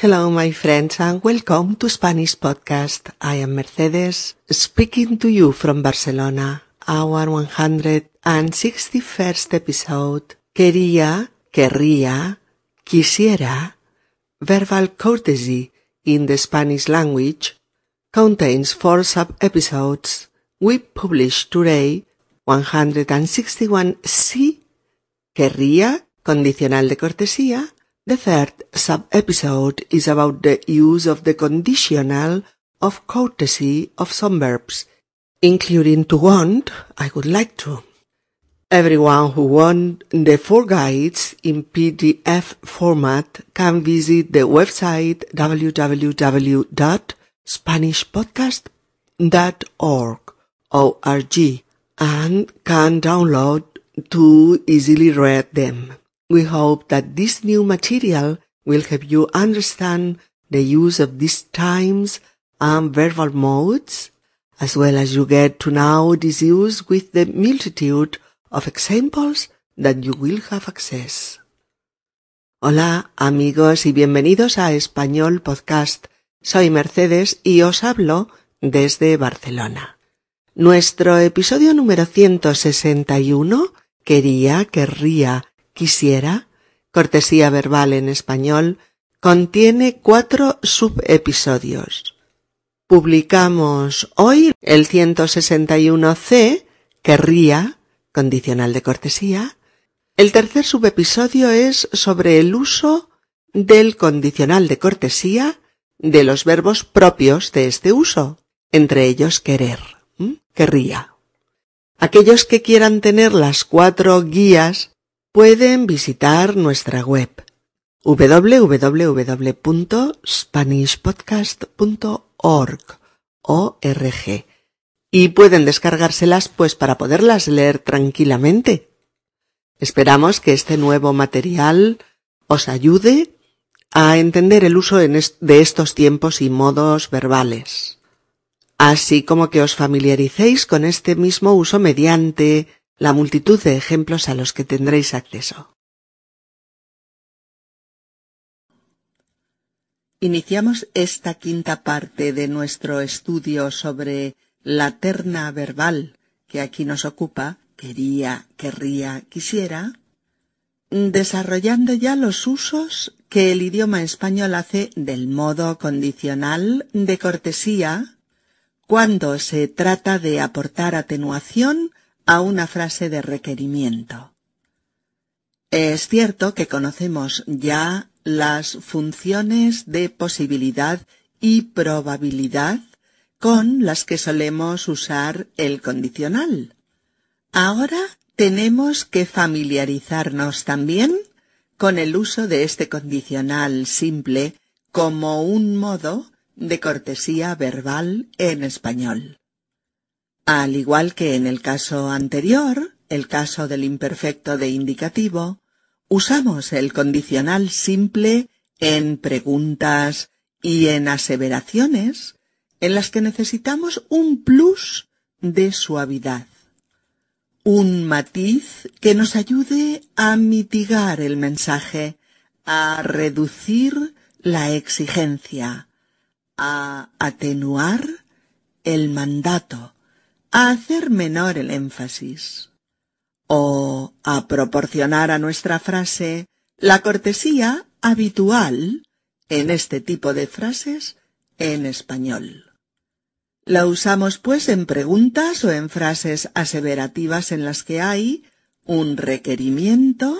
Hello, my friends, and welcome to Spanish Podcast. I am Mercedes, speaking to you from Barcelona. Our 161st episode. Quería, querría, quisiera. Verbal courtesy in the Spanish language contains four sub-episodes. We publish today 161C, querría, condicional de cortesía. The third sub-episode is about the use of the conditional of courtesy of some verbs, including to want, I would like to. Everyone who wants the four guides in PDF format can visit the website www.spanishpodcast.org and can download to easily read them. We hope that this new material will help you understand the use of these times and verbal modes, as well as you get to know this use with the multitude of examples that you will have access. Hola amigos y bienvenidos a Español Podcast. Soy Mercedes y os hablo desde Barcelona. Nuestro episodio número 161, quería, querría, quisiera, cortesía verbal en español, contiene cuatro subepisodios. Publicamos hoy el 161C, querría, condicional de cortesía. El tercer subepisodio es sobre el uso del condicional de cortesía de los verbos propios de este uso, entre ellos querer querría. Aquellos que quieran tener las cuatro guías pueden visitar nuestra web www.spanishpodcast.org y pueden descargárselas pues para poderlas leer tranquilamente. Esperamos que este nuevo material os ayude a entender el uso de estos tiempos y modos verbales así como que os familiaricéis con este mismo uso mediante la multitud de ejemplos a los que tendréis acceso. Iniciamos esta quinta parte de nuestro estudio sobre la terna verbal que aquí nos ocupa, quería, querría, quisiera, desarrollando ya los usos que el idioma español hace del modo condicional de cortesía cuando se trata de aportar atenuación a una frase de requerimiento. Es cierto que conocemos ya las funciones de posibilidad y probabilidad con las que solemos usar el condicional. Ahora tenemos que familiarizarnos también con el uso de este condicional simple como un modo de cortesía verbal en español. Al igual que en el caso anterior, el caso del imperfecto de indicativo, usamos el condicional simple en preguntas y en aseveraciones en las que necesitamos un plus de suavidad, un matiz que nos ayude a mitigar el mensaje, a reducir la exigencia, a atenuar el mandato, a hacer menor el énfasis, o a proporcionar a nuestra frase la cortesía habitual en este tipo de frases en español. La usamos pues en preguntas o en frases aseverativas en las que hay un requerimiento,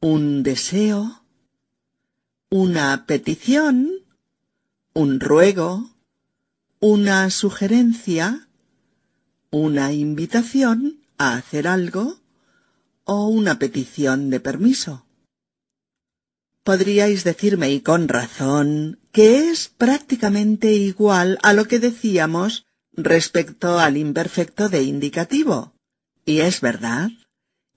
un deseo, una petición, un ruego, una sugerencia, una invitación a hacer algo o una petición de permiso. Podríais decirme, y con razón, que es prácticamente igual a lo que decíamos respecto al imperfecto de indicativo. Y es verdad,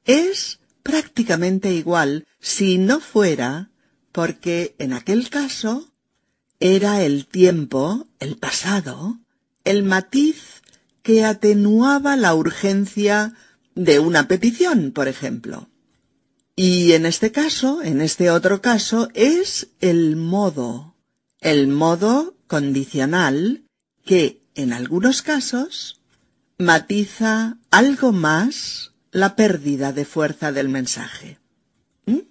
es prácticamente igual si no fuera porque en aquel caso era el tiempo, el pasado, el matiz que atenuaba la urgencia de una petición, por ejemplo. Y en este caso, en este otro caso, es el modo, el modo condicional que, en algunos casos, matiza algo más la pérdida de fuerza del mensaje. ¿Mm?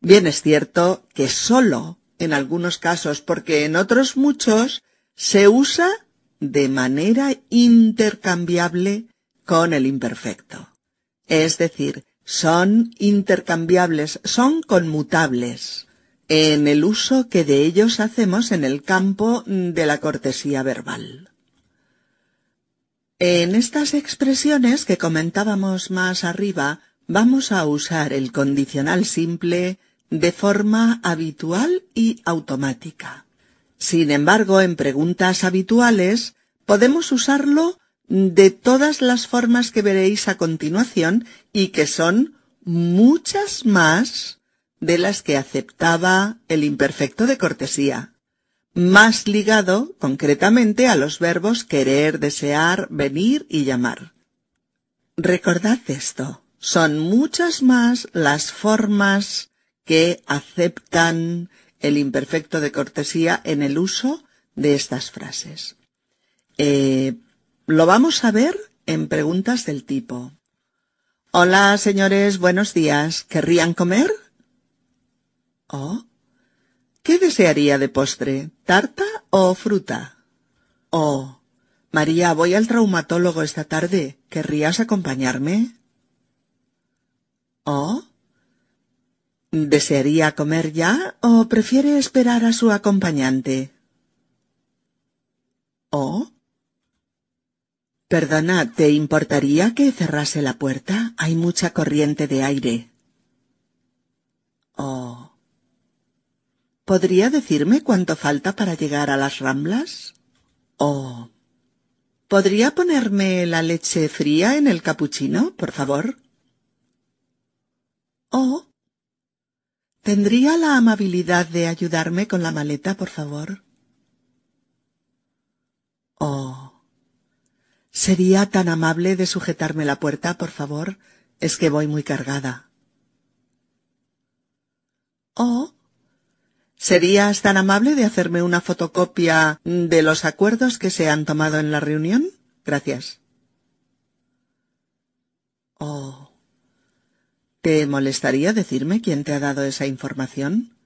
Bien es cierto que solo en algunos casos, porque en otros muchos se usa de manera intercambiable con el imperfecto. Es decir, son intercambiables, son conmutables en el uso que de ellos hacemos en el campo de la cortesía verbal. En estas expresiones que comentábamos más arriba, vamos a usar el condicional simple de forma habitual y automática. Sin embargo, en preguntas habituales podemos usarlo de todas las formas que veréis a continuación y que son muchas más de las que aceptaba el imperfecto de cortesía, más ligado concretamente a los verbos querer, desear, venir y llamar. Recordad esto, son muchas más las formas que aceptan el imperfecto de cortesía en el uso de estas frases. Eh, lo vamos a ver en preguntas del tipo Hola, señores, buenos días. ¿Querrían comer? ¿Oh? ¿Qué desearía de postre? ¿Tarta o fruta? Oh, María, voy al traumatólogo esta tarde. ¿Querrías acompañarme? ¿Oh? ¿Desearía comer ya o prefiere esperar a su acompañante? ¿Oh? Perdona, ¿te importaría que cerrase la puerta? Hay mucha corriente de aire. Oh. ¿Podría decirme cuánto falta para llegar a las ramblas? Oh. ¿Podría ponerme la leche fría en el capuchino, por favor? Oh. ¿Tendría la amabilidad de ayudarme con la maleta, por favor? Oh. ¿Sería tan amable de sujetarme la puerta, por favor? Es que voy muy cargada. Oh. ¿Serías tan amable de hacerme una fotocopia de los acuerdos que se han tomado en la reunión? Gracias. Oh. ¿Te molestaría decirme quién te ha dado esa información?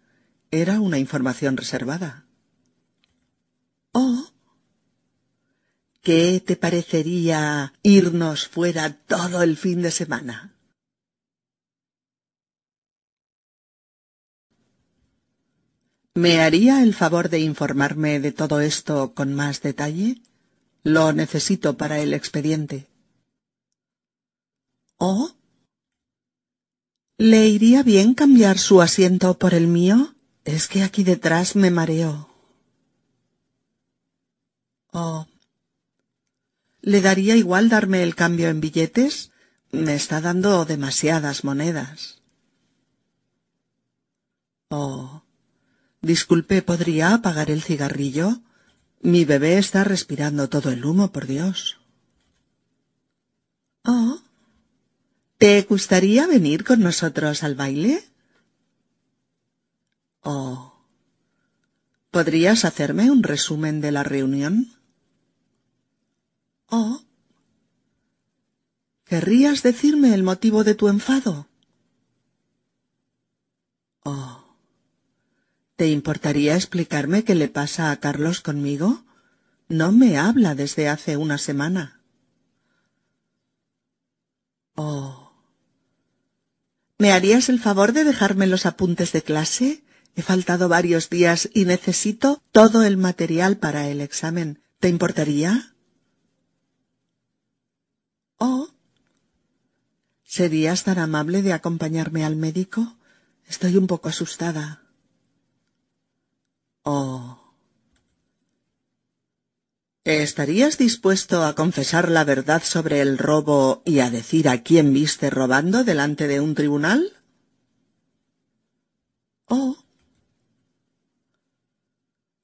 Era una información reservada. Oh. ¿Qué te parecería irnos fuera todo el fin de semana? ¿Me haría el favor de informarme de todo esto con más detalle? Lo necesito para el expediente. ¿Oh? ¿Le iría bien cambiar su asiento por el mío? Es que aquí detrás me mareo. Oh, ¿Le daría igual darme el cambio en billetes? Me está dando demasiadas monedas. Oh. Disculpe, ¿podría apagar el cigarrillo? Mi bebé está respirando todo el humo, por Dios. Oh. ¿Te gustaría venir con nosotros al baile? Oh. ¿Podrías hacerme un resumen de la reunión? Oh. ¿Querrías decirme el motivo de tu enfado? Oh. ¿Te importaría explicarme qué le pasa a Carlos conmigo? No me habla desde hace una semana. Oh. ¿Me harías el favor de dejarme los apuntes de clase? He faltado varios días y necesito todo el material para el examen. ¿Te importaría? Oh. ¿Serías tan amable de acompañarme al médico? Estoy un poco asustada. Oh. ¿Estarías dispuesto a confesar la verdad sobre el robo y a decir a quién viste robando delante de un tribunal? Oh.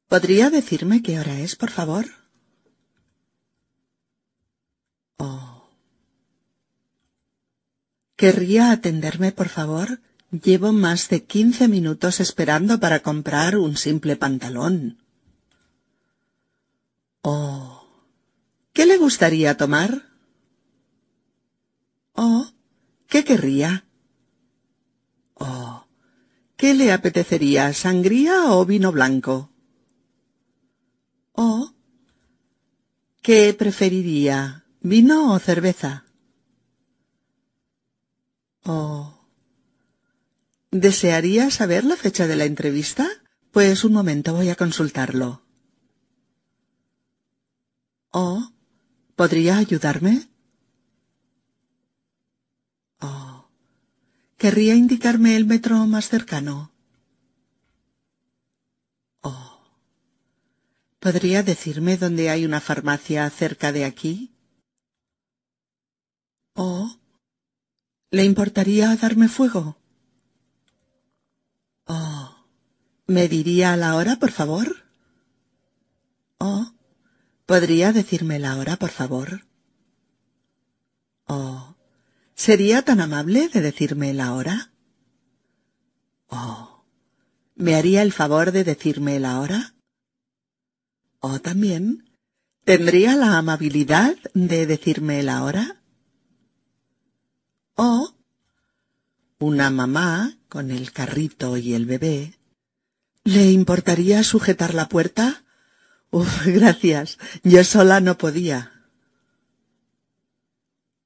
¿Podría decirme qué hora es, por favor? Oh. ¿Querría atenderme, por favor? Llevo más de quince minutos esperando para comprar un simple pantalón. Oh. ¿Qué le gustaría tomar? Oh. ¿Qué querría? Oh. ¿Qué le apetecería, sangría o vino blanco? Oh. ¿Qué preferiría, vino o cerveza? Oh. ¿Desearía saber la fecha de la entrevista? Pues un momento voy a consultarlo. Oh. ¿Podría ayudarme? Oh. ¿Querría indicarme el metro más cercano? Oh. ¿Podría decirme dónde hay una farmacia cerca de aquí? Oh. ¿Le importaría darme fuego? Oh. ¿Me diría la hora, por favor? ¿Podría decirme la hora, por favor? Oh. ¿Sería tan amable de decirme la hora? Oh. ¿Me haría el favor de decirme la hora? Oh, también. ¿Tendría la amabilidad de decirme la hora? Oh. Una mamá con el carrito y el bebé. ¿Le importaría sujetar la puerta? Uf, gracias. Yo sola no podía.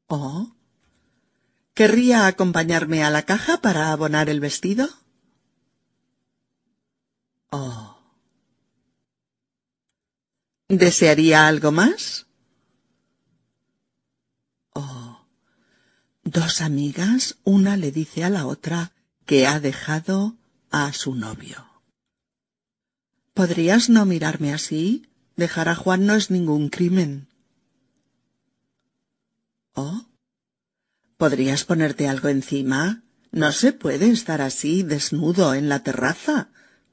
Oh. ¿Querría acompañarme a la caja para abonar el vestido? Oh. ¿Desearía algo más? Oh. Dos amigas, una le dice a la otra que ha dejado a su novio. ¿Podrías no mirarme así? Dejar a Juan no es ningún crimen. ¿Oh? ¿Podrías ponerte algo encima? No se puede estar así, desnudo, en la terraza.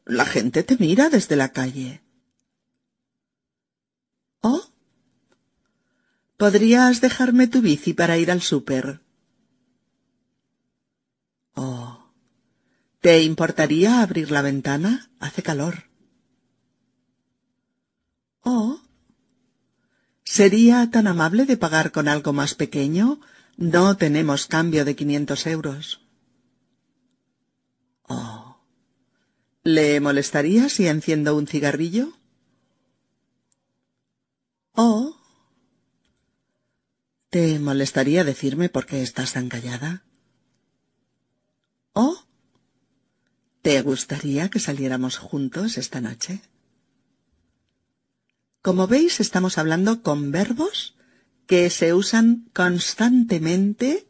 La gente te mira desde la calle. ¿Oh? ¿Podrías dejarme tu bici para ir al súper? Oh. ¿Te importaría abrir la ventana? Hace calor. Oh. ¿Sería tan amable de pagar con algo más pequeño? No tenemos cambio de quinientos euros. Oh. ¿Le molestaría si enciendo un cigarrillo? Oh. ¿Te molestaría decirme por qué estás tan callada? Oh. ¿Te gustaría que saliéramos juntos esta noche? Como veis, estamos hablando con verbos que se usan constantemente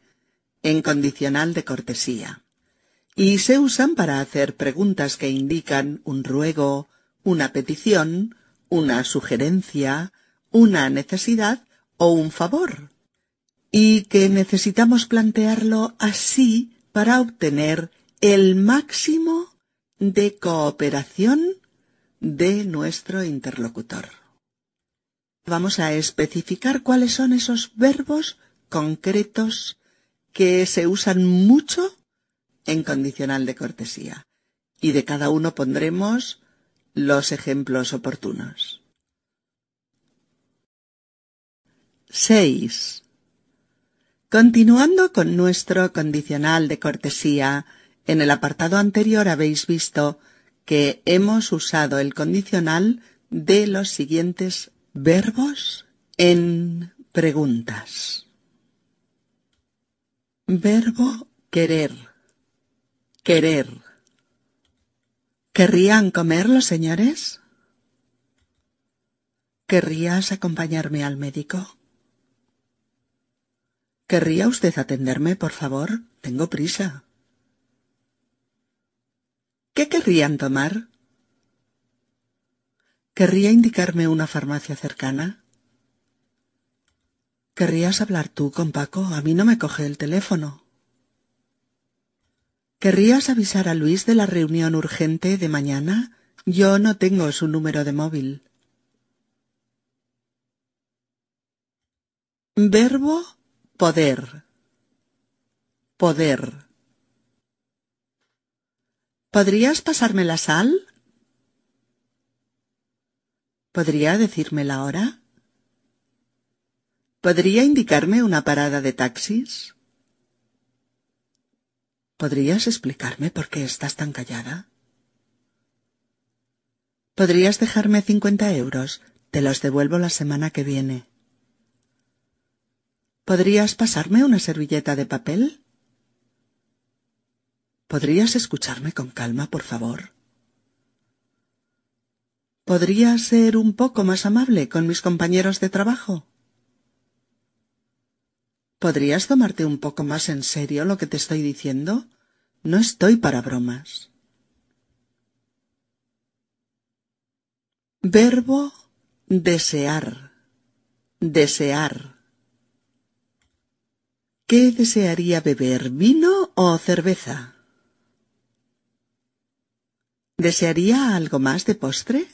en condicional de cortesía. Y se usan para hacer preguntas que indican un ruego, una petición, una sugerencia, una necesidad o un favor. Y que necesitamos plantearlo así para obtener el máximo de cooperación de nuestro interlocutor vamos a especificar cuáles son esos verbos concretos que se usan mucho en condicional de cortesía. Y de cada uno pondremos los ejemplos oportunos. 6. Continuando con nuestro condicional de cortesía, en el apartado anterior habéis visto que hemos usado el condicional de los siguientes Verbos en preguntas. Verbo querer. Querer. ¿Querrían comer los señores? ¿Querrías acompañarme al médico? ¿Querría usted atenderme, por favor? Tengo prisa. ¿Qué querrían tomar? ¿Querría indicarme una farmacia cercana? ¿Querrías hablar tú con Paco? A mí no me coge el teléfono. ¿Querrías avisar a Luis de la reunión urgente de mañana? Yo no tengo su número de móvil. Verbo poder. Poder. ¿Podrías pasarme la sal? ¿Podría decirme la hora? ¿Podría indicarme una parada de taxis? ¿Podrías explicarme por qué estás tan callada? ¿Podrías dejarme cincuenta euros? Te los devuelvo la semana que viene. ¿Podrías pasarme una servilleta de papel? ¿Podrías escucharme con calma, por favor? ¿Podrías ser un poco más amable con mis compañeros de trabajo? ¿Podrías tomarte un poco más en serio lo que te estoy diciendo? No estoy para bromas. Verbo desear. Desear. ¿Qué desearía beber? ¿Vino o cerveza? ¿Desearía algo más de postre?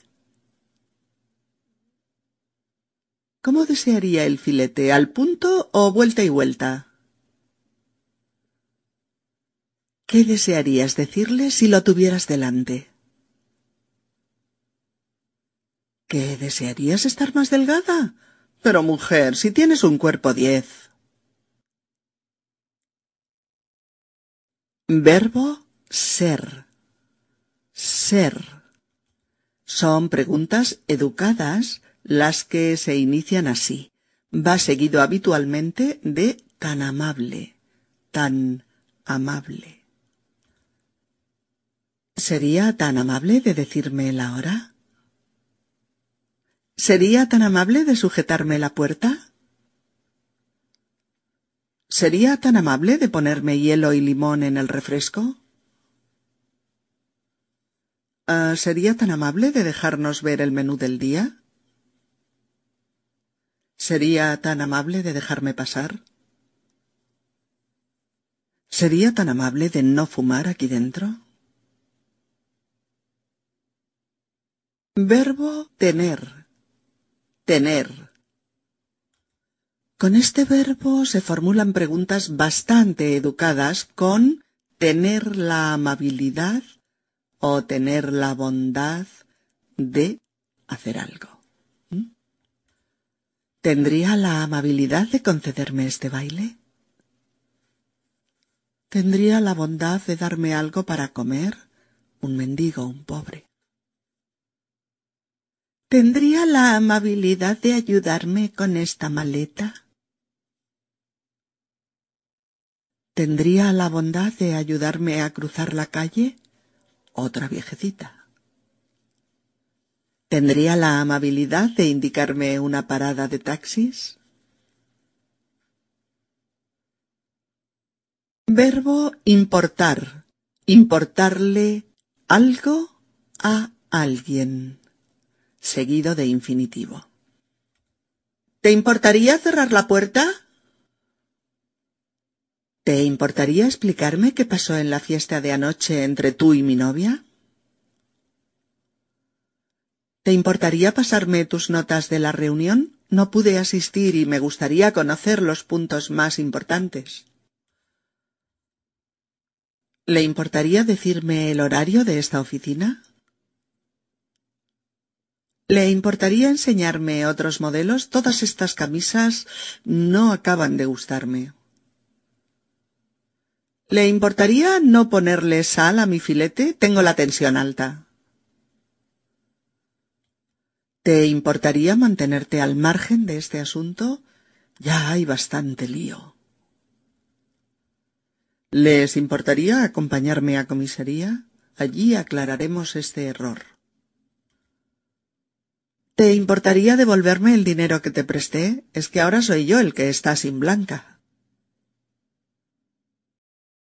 ¿Cómo desearía el filete? ¿Al punto o vuelta y vuelta? ¿Qué desearías decirle si lo tuvieras delante? ¿Qué desearías estar más delgada? Pero mujer, si tienes un cuerpo diez. Verbo ser. Ser. Son preguntas educadas las que se inician así. Va seguido habitualmente de tan amable, tan amable. ¿Sería tan amable de decirme la hora? ¿Sería tan amable de sujetarme la puerta? ¿Sería tan amable de ponerme hielo y limón en el refresco? Ah, ¿Sería tan amable de dejarnos ver el menú del día? ¿Sería tan amable de dejarme pasar? ¿Sería tan amable de no fumar aquí dentro? Verbo tener. Tener. Con este verbo se formulan preguntas bastante educadas con tener la amabilidad o tener la bondad de hacer algo. ¿Tendría la amabilidad de concederme este baile? ¿Tendría la bondad de darme algo para comer? Un mendigo, un pobre. ¿Tendría la amabilidad de ayudarme con esta maleta? ¿Tendría la bondad de ayudarme a cruzar la calle? Otra viejecita. ¿Tendría la amabilidad de indicarme una parada de taxis? Verbo importar. Importarle algo a alguien. Seguido de infinitivo. ¿Te importaría cerrar la puerta? ¿Te importaría explicarme qué pasó en la fiesta de anoche entre tú y mi novia? ¿Te importaría pasarme tus notas de la reunión? No pude asistir y me gustaría conocer los puntos más importantes. ¿Le importaría decirme el horario de esta oficina? ¿Le importaría enseñarme otros modelos? Todas estas camisas no acaban de gustarme. ¿Le importaría no ponerle sal a mi filete? Tengo la tensión alta. ¿Te importaría mantenerte al margen de este asunto? Ya hay bastante lío. ¿Les importaría acompañarme a comisaría? Allí aclararemos este error. ¿Te importaría devolverme el dinero que te presté? Es que ahora soy yo el que está sin blanca.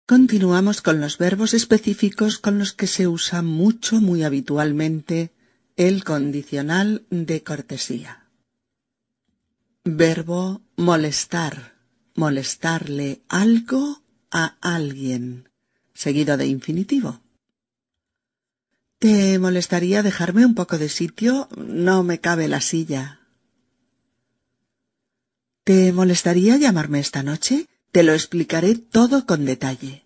Continuamos con los verbos específicos con los que se usa mucho, muy habitualmente, el condicional de cortesía. Verbo molestar. Molestarle algo a alguien. Seguido de infinitivo. ¿Te molestaría dejarme un poco de sitio? No me cabe la silla. ¿Te molestaría llamarme esta noche? Te lo explicaré todo con detalle.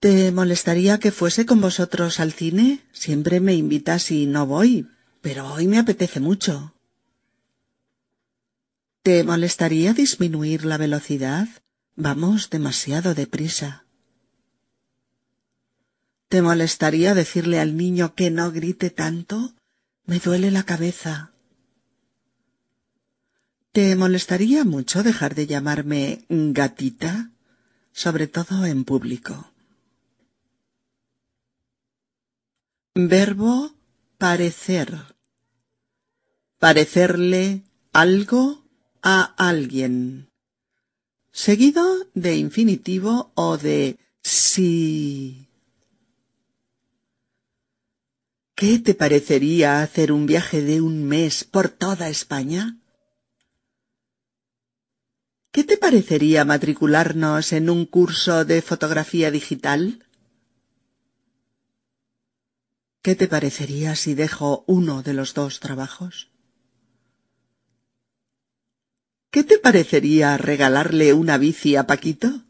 ¿Te molestaría que fuese con vosotros al cine? Siempre me invitas y no voy, pero hoy me apetece mucho. ¿Te molestaría disminuir la velocidad? Vamos demasiado deprisa. ¿Te molestaría decirle al niño que no grite tanto? Me duele la cabeza. ¿Te molestaría mucho dejar de llamarme gatita? Sobre todo en público. Verbo parecer. Parecerle algo a alguien. Seguido de infinitivo o de sí. ¿Qué te parecería hacer un viaje de un mes por toda España? ¿Qué te parecería matricularnos en un curso de fotografía digital? ¿Qué te parecería si dejo uno de los dos trabajos? ¿Qué te parecería regalarle una bici a Paquito?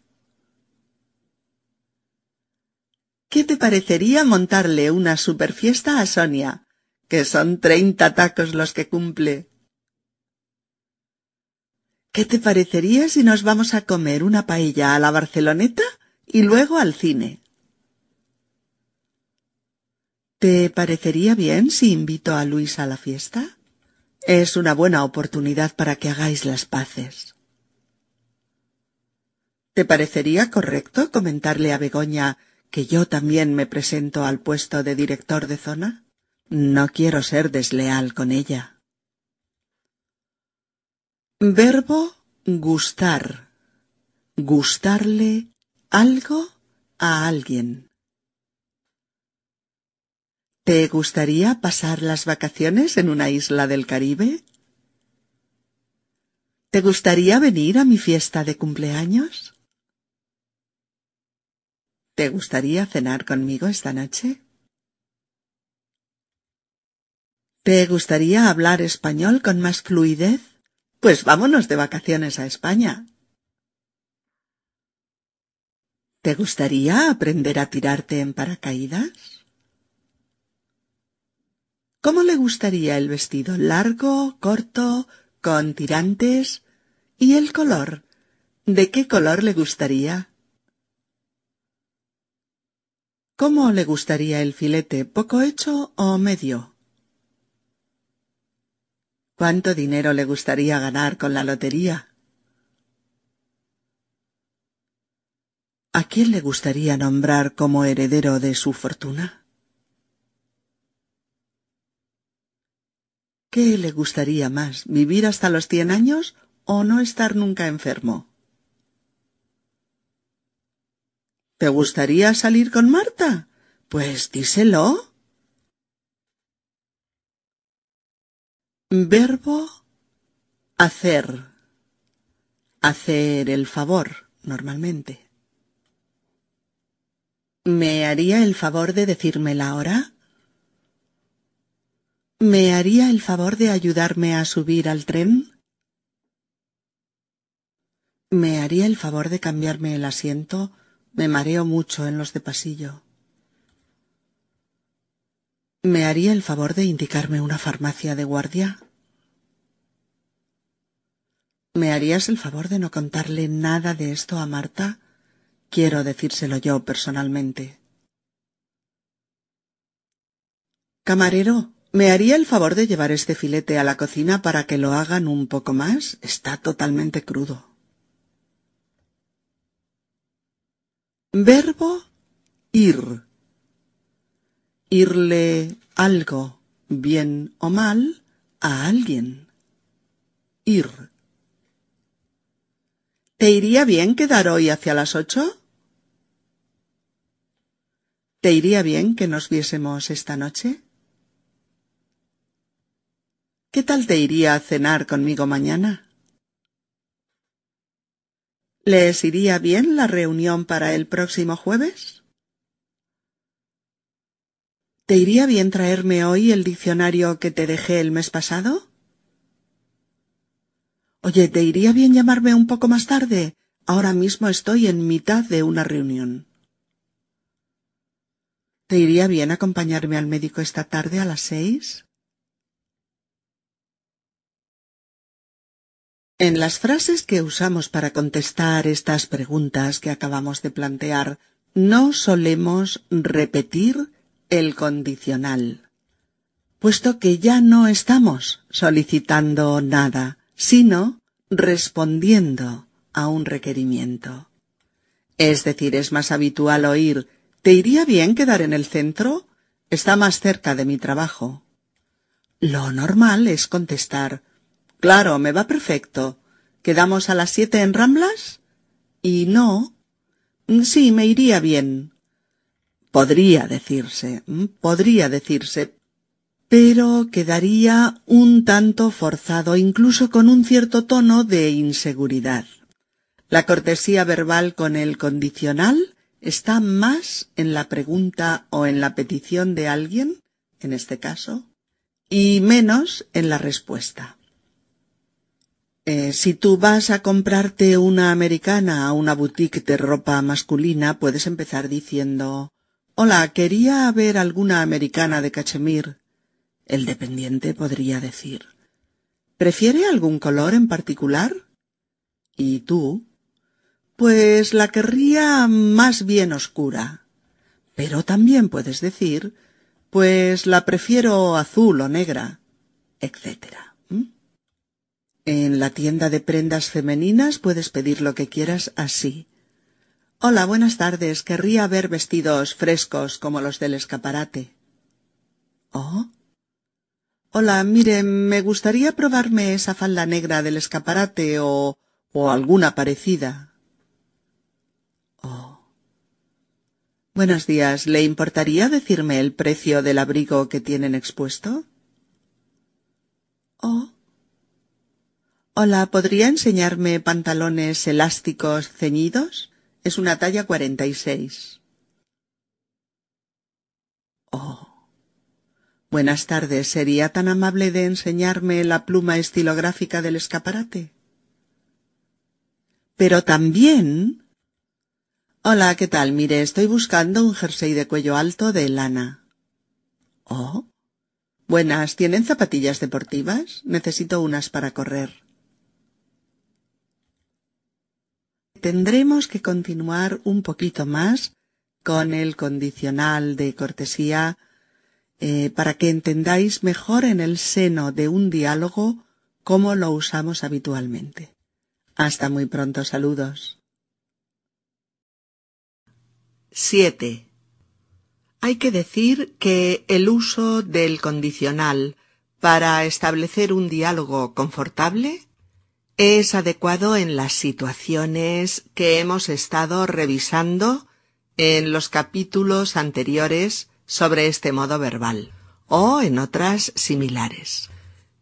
¿Qué te parecería montarle una superfiesta a Sonia, que son treinta tacos los que cumple? ¿Qué te parecería si nos vamos a comer una paella a la Barceloneta y luego al cine? ¿Te parecería bien si invito a Luis a la fiesta? Es una buena oportunidad para que hagáis las paces. ¿Te parecería correcto comentarle a Begoña que yo también me presento al puesto de director de zona? No quiero ser desleal con ella. Verbo gustar. Gustarle algo a alguien. ¿Te gustaría pasar las vacaciones en una isla del Caribe? ¿Te gustaría venir a mi fiesta de cumpleaños? ¿Te gustaría cenar conmigo esta noche? ¿Te gustaría hablar español con más fluidez? Pues vámonos de vacaciones a España. ¿Te gustaría aprender a tirarte en paracaídas? ¿Cómo le gustaría el vestido? ¿Largo, corto, con tirantes? ¿Y el color? ¿De qué color le gustaría? ¿Cómo le gustaría el filete? ¿Poco hecho o medio? ¿Cuánto dinero le gustaría ganar con la lotería? ¿A quién le gustaría nombrar como heredero de su fortuna? ¿Qué le gustaría más, vivir hasta los cien años o no estar nunca enfermo? ¿Te gustaría salir con Marta? Pues díselo. Verbo hacer. Hacer el favor, normalmente. ¿Me haría el favor de decírmela ahora? ¿Me haría el favor de ayudarme a subir al tren? ¿Me haría el favor de cambiarme el asiento? Me mareo mucho en los de pasillo. ¿Me haría el favor de indicarme una farmacia de guardia? ¿Me harías el favor de no contarle nada de esto a Marta? Quiero decírselo yo personalmente. Camarero, ¿Me haría el favor de llevar este filete a la cocina para que lo hagan un poco más? Está totalmente crudo. Verbo ir. Irle algo, bien o mal, a alguien. Ir. ¿Te iría bien quedar hoy hacia las ocho? ¿Te iría bien que nos viésemos esta noche? ¿Qué tal te iría a cenar conmigo mañana? ¿Les iría bien la reunión para el próximo jueves? ¿Te iría bien traerme hoy el diccionario que te dejé el mes pasado? Oye, ¿te iría bien llamarme un poco más tarde? Ahora mismo estoy en mitad de una reunión. ¿Te iría bien acompañarme al médico esta tarde a las seis? En las frases que usamos para contestar estas preguntas que acabamos de plantear, no solemos repetir el condicional, puesto que ya no estamos solicitando nada, sino respondiendo a un requerimiento. Es decir, es más habitual oír ¿Te iría bien quedar en el centro? Está más cerca de mi trabajo. Lo normal es contestar Claro, me va perfecto. ¿Quedamos a las siete en Ramblas? Y no. Sí, me iría bien. Podría decirse, podría decirse, pero quedaría un tanto forzado, incluso con un cierto tono de inseguridad. La cortesía verbal con el condicional está más en la pregunta o en la petición de alguien, en este caso, y menos en la respuesta. Eh, si tú vas a comprarte una americana a una boutique de ropa masculina, puedes empezar diciendo Hola, quería ver alguna americana de cachemir. El dependiente podría decir ¿Prefiere algún color en particular? ¿Y tú? Pues la querría más bien oscura. Pero también puedes decir Pues la prefiero azul o negra, etcétera. En la tienda de prendas femeninas puedes pedir lo que quieras así. Hola, buenas tardes. Querría ver vestidos frescos como los del escaparate. ¿Oh? Hola, mire, me gustaría probarme esa falda negra del escaparate o... o alguna parecida. Oh. Buenos días. ¿Le importaría decirme el precio del abrigo que tienen expuesto? Oh. Hola, ¿podría enseñarme pantalones elásticos ceñidos? Es una talla cuarenta y seis. Oh. Buenas tardes. ¿Sería tan amable de enseñarme la pluma estilográfica del escaparate? Pero también. Hola, ¿qué tal? Mire, estoy buscando un jersey de cuello alto de lana. Oh. Buenas, ¿tienen zapatillas deportivas? Necesito unas para correr. Tendremos que continuar un poquito más con el condicional de cortesía eh, para que entendáis mejor en el seno de un diálogo cómo lo usamos habitualmente. Hasta muy pronto, saludos. 7. Hay que decir que el uso del condicional para establecer un diálogo confortable es adecuado en las situaciones que hemos estado revisando en los capítulos anteriores sobre este modo verbal o en otras similares.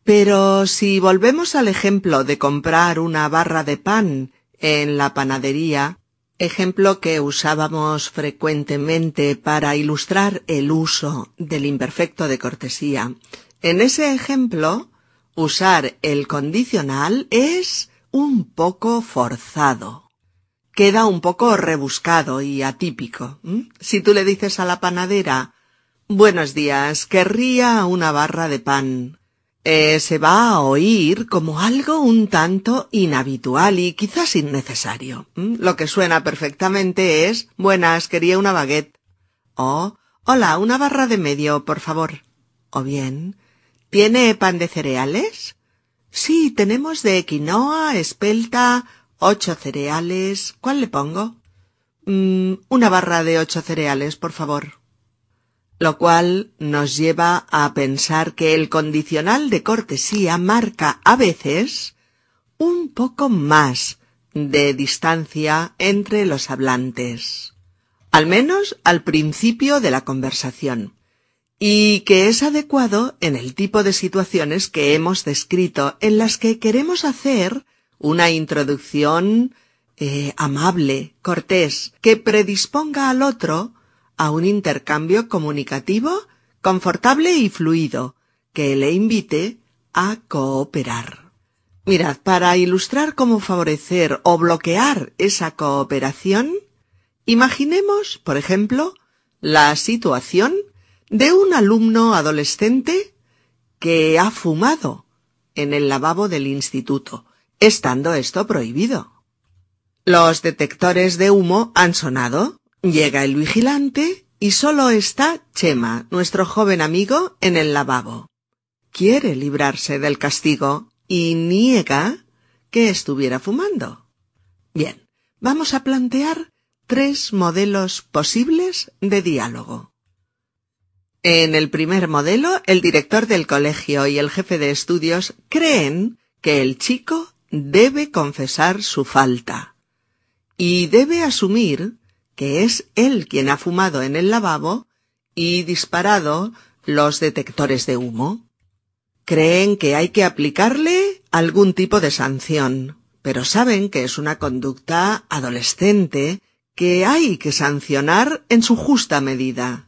Pero si volvemos al ejemplo de comprar una barra de pan en la panadería, ejemplo que usábamos frecuentemente para ilustrar el uso del imperfecto de cortesía, en ese ejemplo usar el condicional es un poco forzado. Queda un poco rebuscado y atípico. Si tú le dices a la panadera Buenos días, querría una barra de pan. Eh, se va a oír como algo un tanto inhabitual y quizás innecesario. Lo que suena perfectamente es Buenas, quería una baguette. O Hola, una barra de medio, por favor. O bien ¿Tiene pan de cereales? Sí, tenemos de quinoa, espelta, ocho cereales. ¿Cuál le pongo? Mm, una barra de ocho cereales, por favor. Lo cual nos lleva a pensar que el condicional de cortesía marca a veces un poco más de distancia entre los hablantes. Al menos al principio de la conversación y que es adecuado en el tipo de situaciones que hemos descrito en las que queremos hacer una introducción eh, amable, cortés, que predisponga al otro a un intercambio comunicativo confortable y fluido, que le invite a cooperar. Mirad, para ilustrar cómo favorecer o bloquear esa cooperación, imaginemos, por ejemplo, la situación de un alumno adolescente que ha fumado en el lavabo del instituto, estando esto prohibido. Los detectores de humo han sonado, llega el vigilante y solo está Chema, nuestro joven amigo, en el lavabo. Quiere librarse del castigo y niega que estuviera fumando. Bien, vamos a plantear tres modelos posibles de diálogo. En el primer modelo, el director del colegio y el jefe de estudios creen que el chico debe confesar su falta y debe asumir que es él quien ha fumado en el lavabo y disparado los detectores de humo. Creen que hay que aplicarle algún tipo de sanción, pero saben que es una conducta adolescente que hay que sancionar en su justa medida,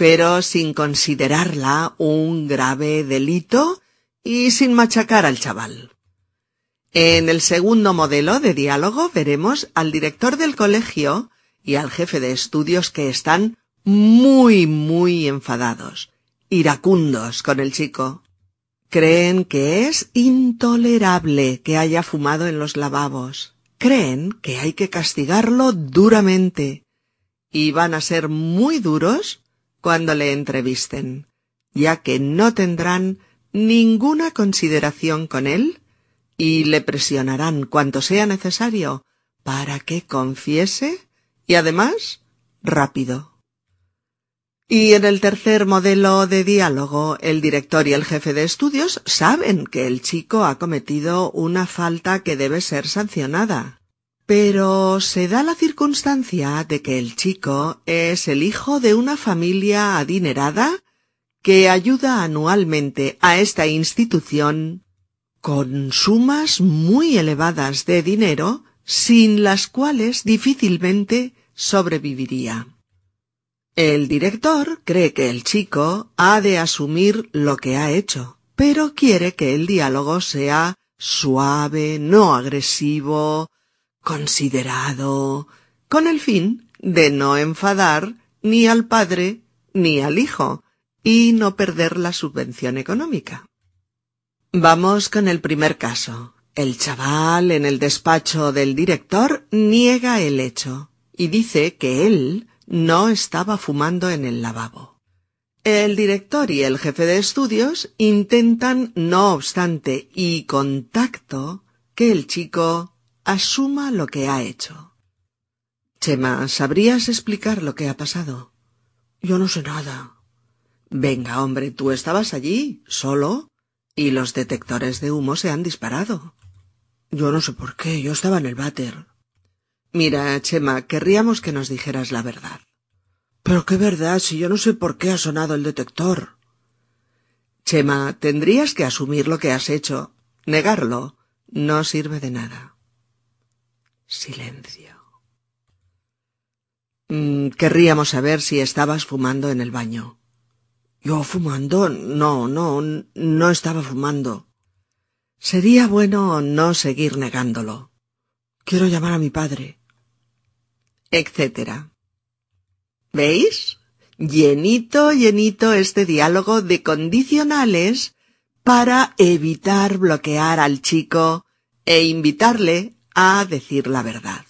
pero sin considerarla un grave delito y sin machacar al chaval. En el segundo modelo de diálogo veremos al director del colegio y al jefe de estudios que están muy, muy enfadados, iracundos con el chico. Creen que es intolerable que haya fumado en los lavabos. Creen que hay que castigarlo duramente. Y van a ser muy duros cuando le entrevisten, ya que no tendrán ninguna consideración con él y le presionarán cuanto sea necesario para que confiese y además rápido. Y en el tercer modelo de diálogo, el director y el jefe de estudios saben que el chico ha cometido una falta que debe ser sancionada. Pero se da la circunstancia de que el chico es el hijo de una familia adinerada que ayuda anualmente a esta institución con sumas muy elevadas de dinero sin las cuales difícilmente sobreviviría. El director cree que el chico ha de asumir lo que ha hecho, pero quiere que el diálogo sea suave, no agresivo, considerado, con el fin de no enfadar ni al padre ni al hijo y no perder la subvención económica. Vamos con el primer caso. El chaval en el despacho del director niega el hecho y dice que él no estaba fumando en el lavabo. El director y el jefe de estudios intentan, no obstante y con tacto, que el chico asuma lo que ha hecho. Chema, ¿sabrías explicar lo que ha pasado? Yo no sé nada. Venga, hombre, tú estabas allí, solo, y los detectores de humo se han disparado. Yo no sé por qué, yo estaba en el váter. Mira, Chema, querríamos que nos dijeras la verdad. Pero qué verdad, si yo no sé por qué ha sonado el detector. Chema, tendrías que asumir lo que has hecho. Negarlo no sirve de nada. Silencio. Mm, querríamos saber si estabas fumando en el baño. ¿Yo fumando? No, no, no estaba fumando. Sería bueno no seguir negándolo. Quiero llamar a mi padre etc. ¿Veis? Llenito, llenito este diálogo de condicionales para evitar bloquear al chico e invitarle a decir la verdad.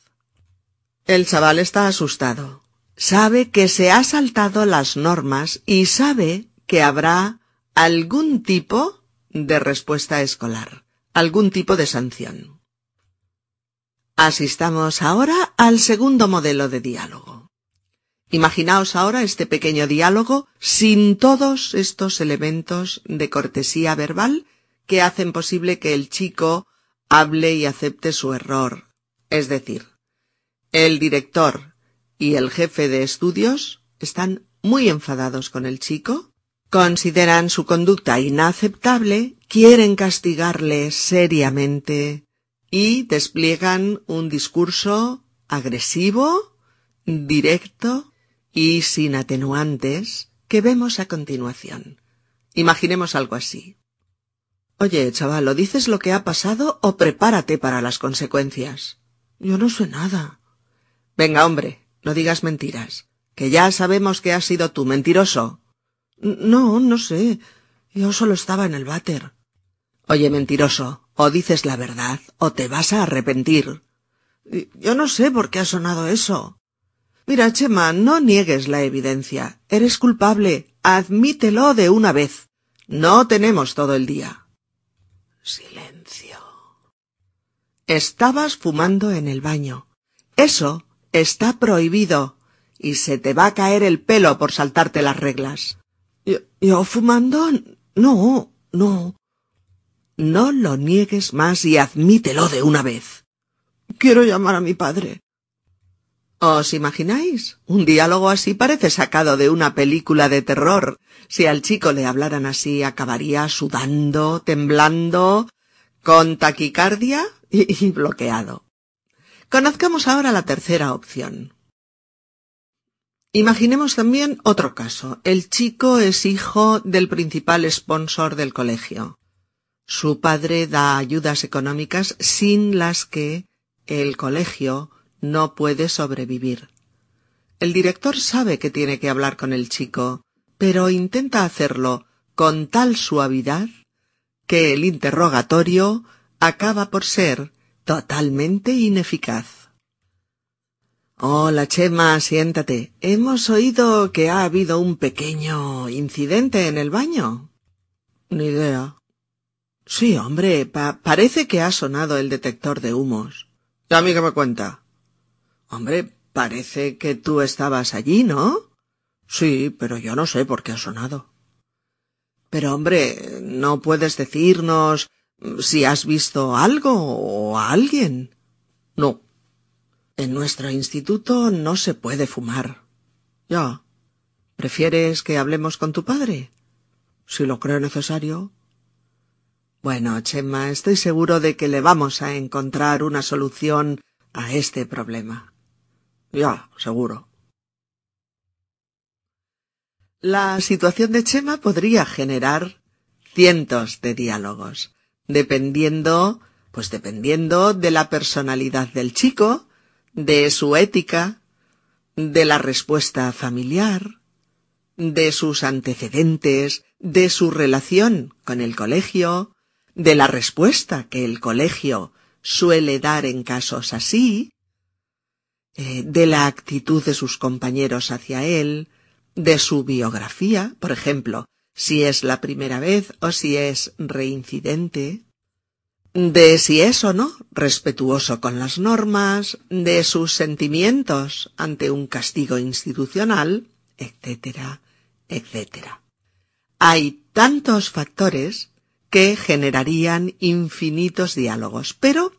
El chaval está asustado. Sabe que se ha saltado las normas y sabe que habrá algún tipo de respuesta escolar, algún tipo de sanción. Asistamos ahora al segundo modelo de diálogo. Imaginaos ahora este pequeño diálogo sin todos estos elementos de cortesía verbal que hacen posible que el chico hable y acepte su error. Es decir, el director y el jefe de estudios están muy enfadados con el chico, consideran su conducta inaceptable, quieren castigarle seriamente, y despliegan un discurso agresivo, directo y sin atenuantes que vemos a continuación. Imaginemos algo así. Oye, chaval, ¿o dices lo que ha pasado o prepárate para las consecuencias? Yo no sé nada. Venga, hombre, no digas mentiras, que ya sabemos que has sido tú mentiroso. No, no sé. Yo solo estaba en el váter. Oye, mentiroso, o dices la verdad o te vas a arrepentir. Yo no sé por qué ha sonado eso. Mira, Chema, no niegues la evidencia. Eres culpable. Admítelo de una vez. No tenemos todo el día. Silencio. Estabas fumando en el baño. Eso está prohibido y se te va a caer el pelo por saltarte las reglas. ¿Yo, yo fumando? No, no. No lo niegues más y admítelo de una vez. Quiero llamar a mi padre. ¿Os imagináis? Un diálogo así parece sacado de una película de terror. Si al chico le hablaran así, acabaría sudando, temblando, con taquicardia y, y bloqueado. Conozcamos ahora la tercera opción. Imaginemos también otro caso. El chico es hijo del principal sponsor del colegio. Su padre da ayudas económicas sin las que el colegio no puede sobrevivir. El director sabe que tiene que hablar con el chico, pero intenta hacerlo con tal suavidad que el interrogatorio acaba por ser totalmente ineficaz. Hola, Chema, siéntate. Hemos oído que ha habido un pequeño incidente en el baño. Ni idea. Sí, hombre, parece que ha sonado el detector de humos. ¿Y a mí me cuenta? Hombre, parece que tú estabas allí, ¿no? Sí, pero yo no sé por qué ha sonado. Pero, hombre, ¿no puedes decirnos si has visto algo o a alguien? No. En nuestro instituto no se puede fumar. Ya. ¿Prefieres que hablemos con tu padre? Si lo creo necesario. Bueno, Chema, estoy seguro de que le vamos a encontrar una solución a este problema. Ya, seguro. La situación de Chema podría generar cientos de diálogos, dependiendo, pues dependiendo de la personalidad del chico, de su ética, de la respuesta familiar, de sus antecedentes, de su relación con el colegio, de la respuesta que el colegio suele dar en casos así, eh, de la actitud de sus compañeros hacia él, de su biografía, por ejemplo, si es la primera vez o si es reincidente, de si es o no respetuoso con las normas, de sus sentimientos ante un castigo institucional, etcétera, etcétera. Hay tantos factores que generarían infinitos diálogos, pero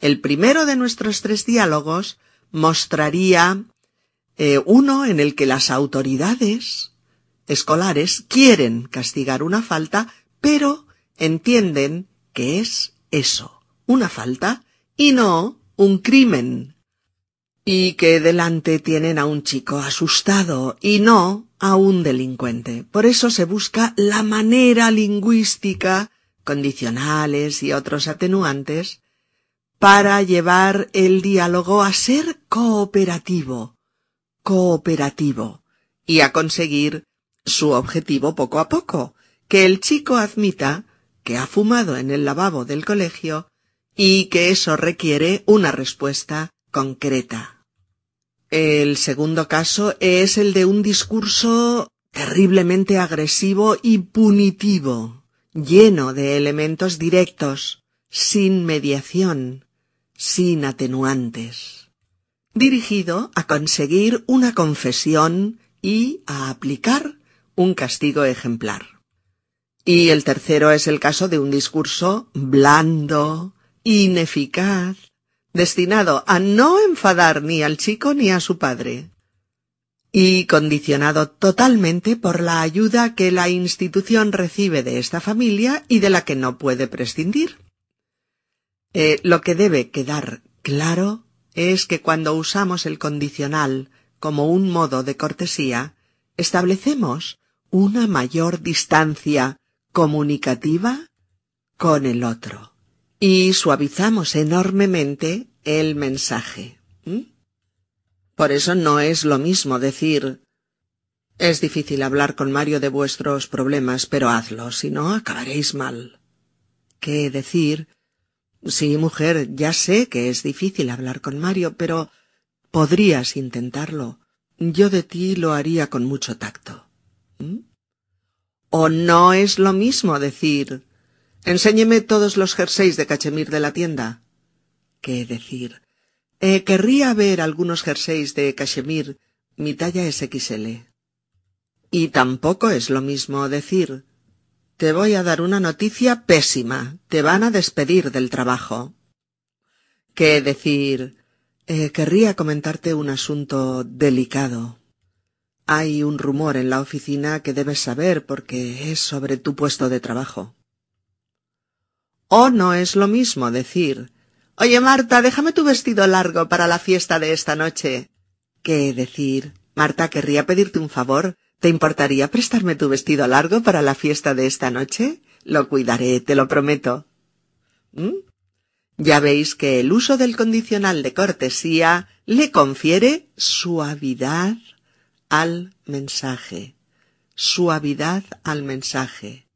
el primero de nuestros tres diálogos mostraría eh, uno en el que las autoridades escolares quieren castigar una falta, pero entienden que es eso, una falta, y no un crimen. Y que delante tienen a un chico asustado y no a un delincuente. Por eso se busca la manera lingüística, condicionales y otros atenuantes, para llevar el diálogo a ser cooperativo, cooperativo, y a conseguir su objetivo poco a poco, que el chico admita que ha fumado en el lavabo del colegio y que eso requiere una respuesta concreta. El segundo caso es el de un discurso terriblemente agresivo y punitivo, lleno de elementos directos, sin mediación, sin atenuantes, dirigido a conseguir una confesión y a aplicar un castigo ejemplar. Y el tercero es el caso de un discurso blando, ineficaz, destinado a no enfadar ni al chico ni a su padre, y condicionado totalmente por la ayuda que la institución recibe de esta familia y de la que no puede prescindir. Eh, lo que debe quedar claro es que cuando usamos el condicional como un modo de cortesía, establecemos una mayor distancia comunicativa con el otro y suavizamos enormemente el mensaje. Por eso no es lo mismo decir es difícil hablar con Mario de vuestros problemas, pero hazlo, si no acabaréis mal. ¿Qué decir? Sí, mujer, ya sé que es difícil hablar con Mario, pero podrías intentarlo. Yo de ti lo haría con mucho tacto. ¿O no es lo mismo decir Enséñeme todos los jerseys de cachemir de la tienda? ¿Qué decir? Eh, querría ver algunos jerseys de cachemir, mi talla es XL. Y tampoco es lo mismo decir te voy a dar una noticia pésima. Te van a despedir del trabajo. ¿Qué decir? Eh, querría comentarte un asunto delicado. Hay un rumor en la oficina que debes saber porque es sobre tu puesto de trabajo. O no es lo mismo decir Oye, Marta, déjame tu vestido largo para la fiesta de esta noche. ¿Qué decir? Marta querría pedirte un favor. ¿Te importaría prestarme tu vestido largo para la fiesta de esta noche? Lo cuidaré, te lo prometo. ¿Mm? Ya veis que el uso del condicional de cortesía le confiere suavidad al mensaje. Suavidad al mensaje.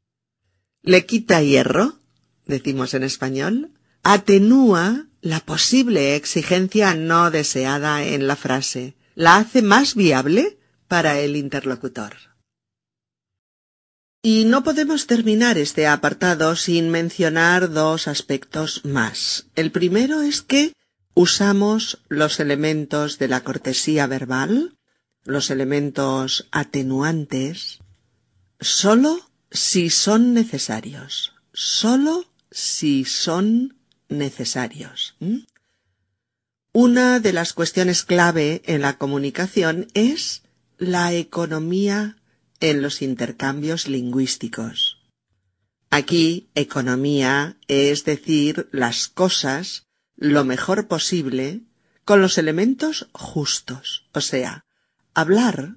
Le quita hierro, decimos en español, atenúa la posible exigencia no deseada en la frase, la hace más viable para el interlocutor. Y no podemos terminar este apartado sin mencionar dos aspectos más. El primero es que usamos los elementos de la cortesía verbal, los elementos atenuantes, solo si son necesarios, solo si son necesarios. Una de las cuestiones clave en la comunicación es la economía en los intercambios lingüísticos. Aquí, economía es decir las cosas lo mejor posible con los elementos justos, o sea, hablar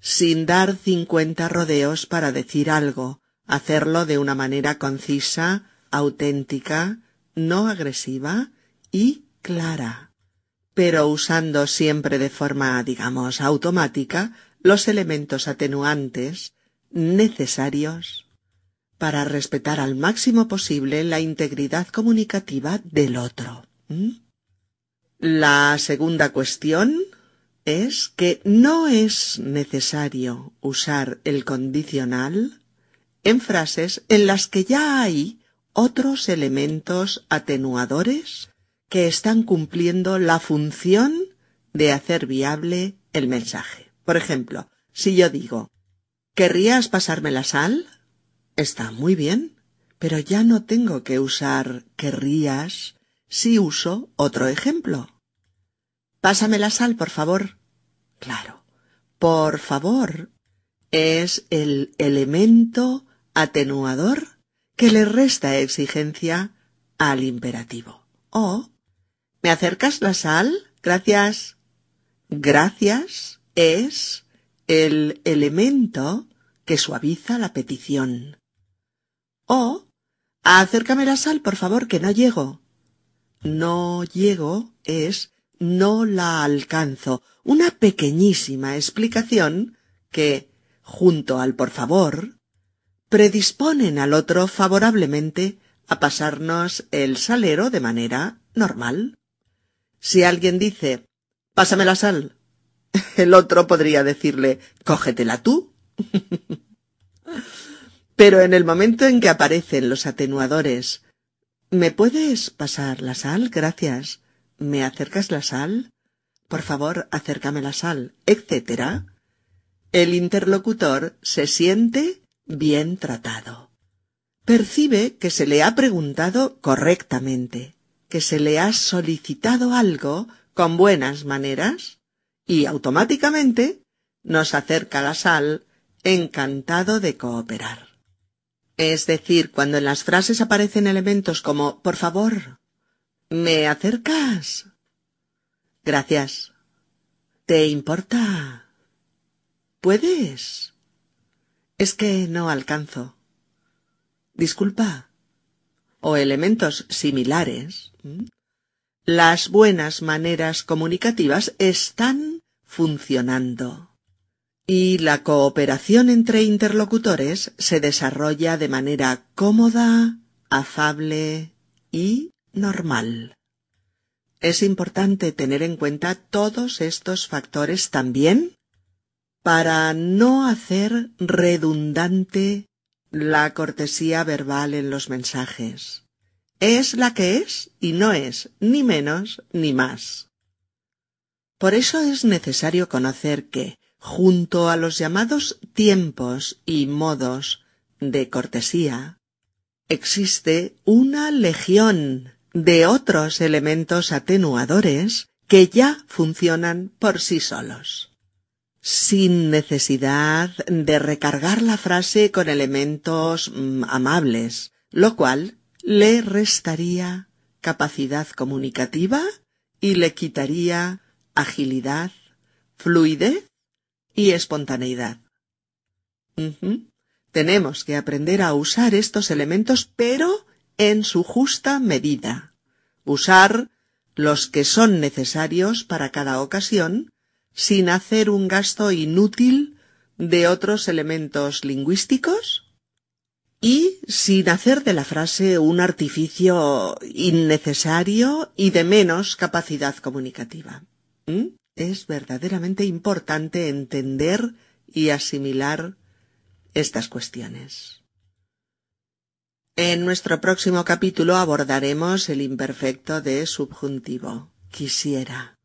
sin dar cincuenta rodeos para decir algo, hacerlo de una manera concisa, auténtica, no agresiva y clara pero usando siempre de forma, digamos, automática los elementos atenuantes necesarios para respetar al máximo posible la integridad comunicativa del otro. La segunda cuestión es que no es necesario usar el condicional en frases en las que ya hay otros elementos atenuadores que están cumpliendo la función de hacer viable el mensaje. Por ejemplo, si yo digo ¿Querrías pasarme la sal? Está muy bien, pero ya no tengo que usar querrías si uso otro ejemplo. Pásame la sal, por favor. Claro, por favor es el elemento atenuador que le resta exigencia al imperativo. O ¿Me acercas la sal? Gracias. Gracias es el elemento que suaviza la petición. O acércame la sal, por favor, que no llego. No llego es no la alcanzo. Una pequeñísima explicación que, junto al por favor, predisponen al otro favorablemente a pasarnos el salero de manera normal. Si alguien dice Pásame la sal, el otro podría decirle Cógetela tú. Pero en el momento en que aparecen los atenuadores ¿Me puedes pasar la sal? Gracias. ¿Me acercas la sal? Por favor, acércame la sal, etcétera. El interlocutor se siente bien tratado. Percibe que se le ha preguntado correctamente que se le ha solicitado algo con buenas maneras y automáticamente nos acerca la sal encantado de cooperar. Es decir, cuando en las frases aparecen elementos como por favor, ¿me acercas? Gracias. ¿Te importa? ¿Puedes? Es que no alcanzo. Disculpa. o elementos similares, las buenas maneras comunicativas están funcionando y la cooperación entre interlocutores se desarrolla de manera cómoda, afable y normal. Es importante tener en cuenta todos estos factores también para no hacer redundante la cortesía verbal en los mensajes. Es la que es y no es ni menos ni más. Por eso es necesario conocer que, junto a los llamados tiempos y modos de cortesía, existe una legión de otros elementos atenuadores que ya funcionan por sí solos, sin necesidad de recargar la frase con elementos mm, amables, lo cual le restaría capacidad comunicativa y le quitaría agilidad, fluidez y espontaneidad. Tenemos que aprender a usar estos elementos, pero en su justa medida. Usar los que son necesarios para cada ocasión, sin hacer un gasto inútil de otros elementos lingüísticos y sin hacer de la frase un artificio innecesario y de menos capacidad comunicativa. ¿Mm? Es verdaderamente importante entender y asimilar estas cuestiones. En nuestro próximo capítulo abordaremos el imperfecto de subjuntivo. Quisiera.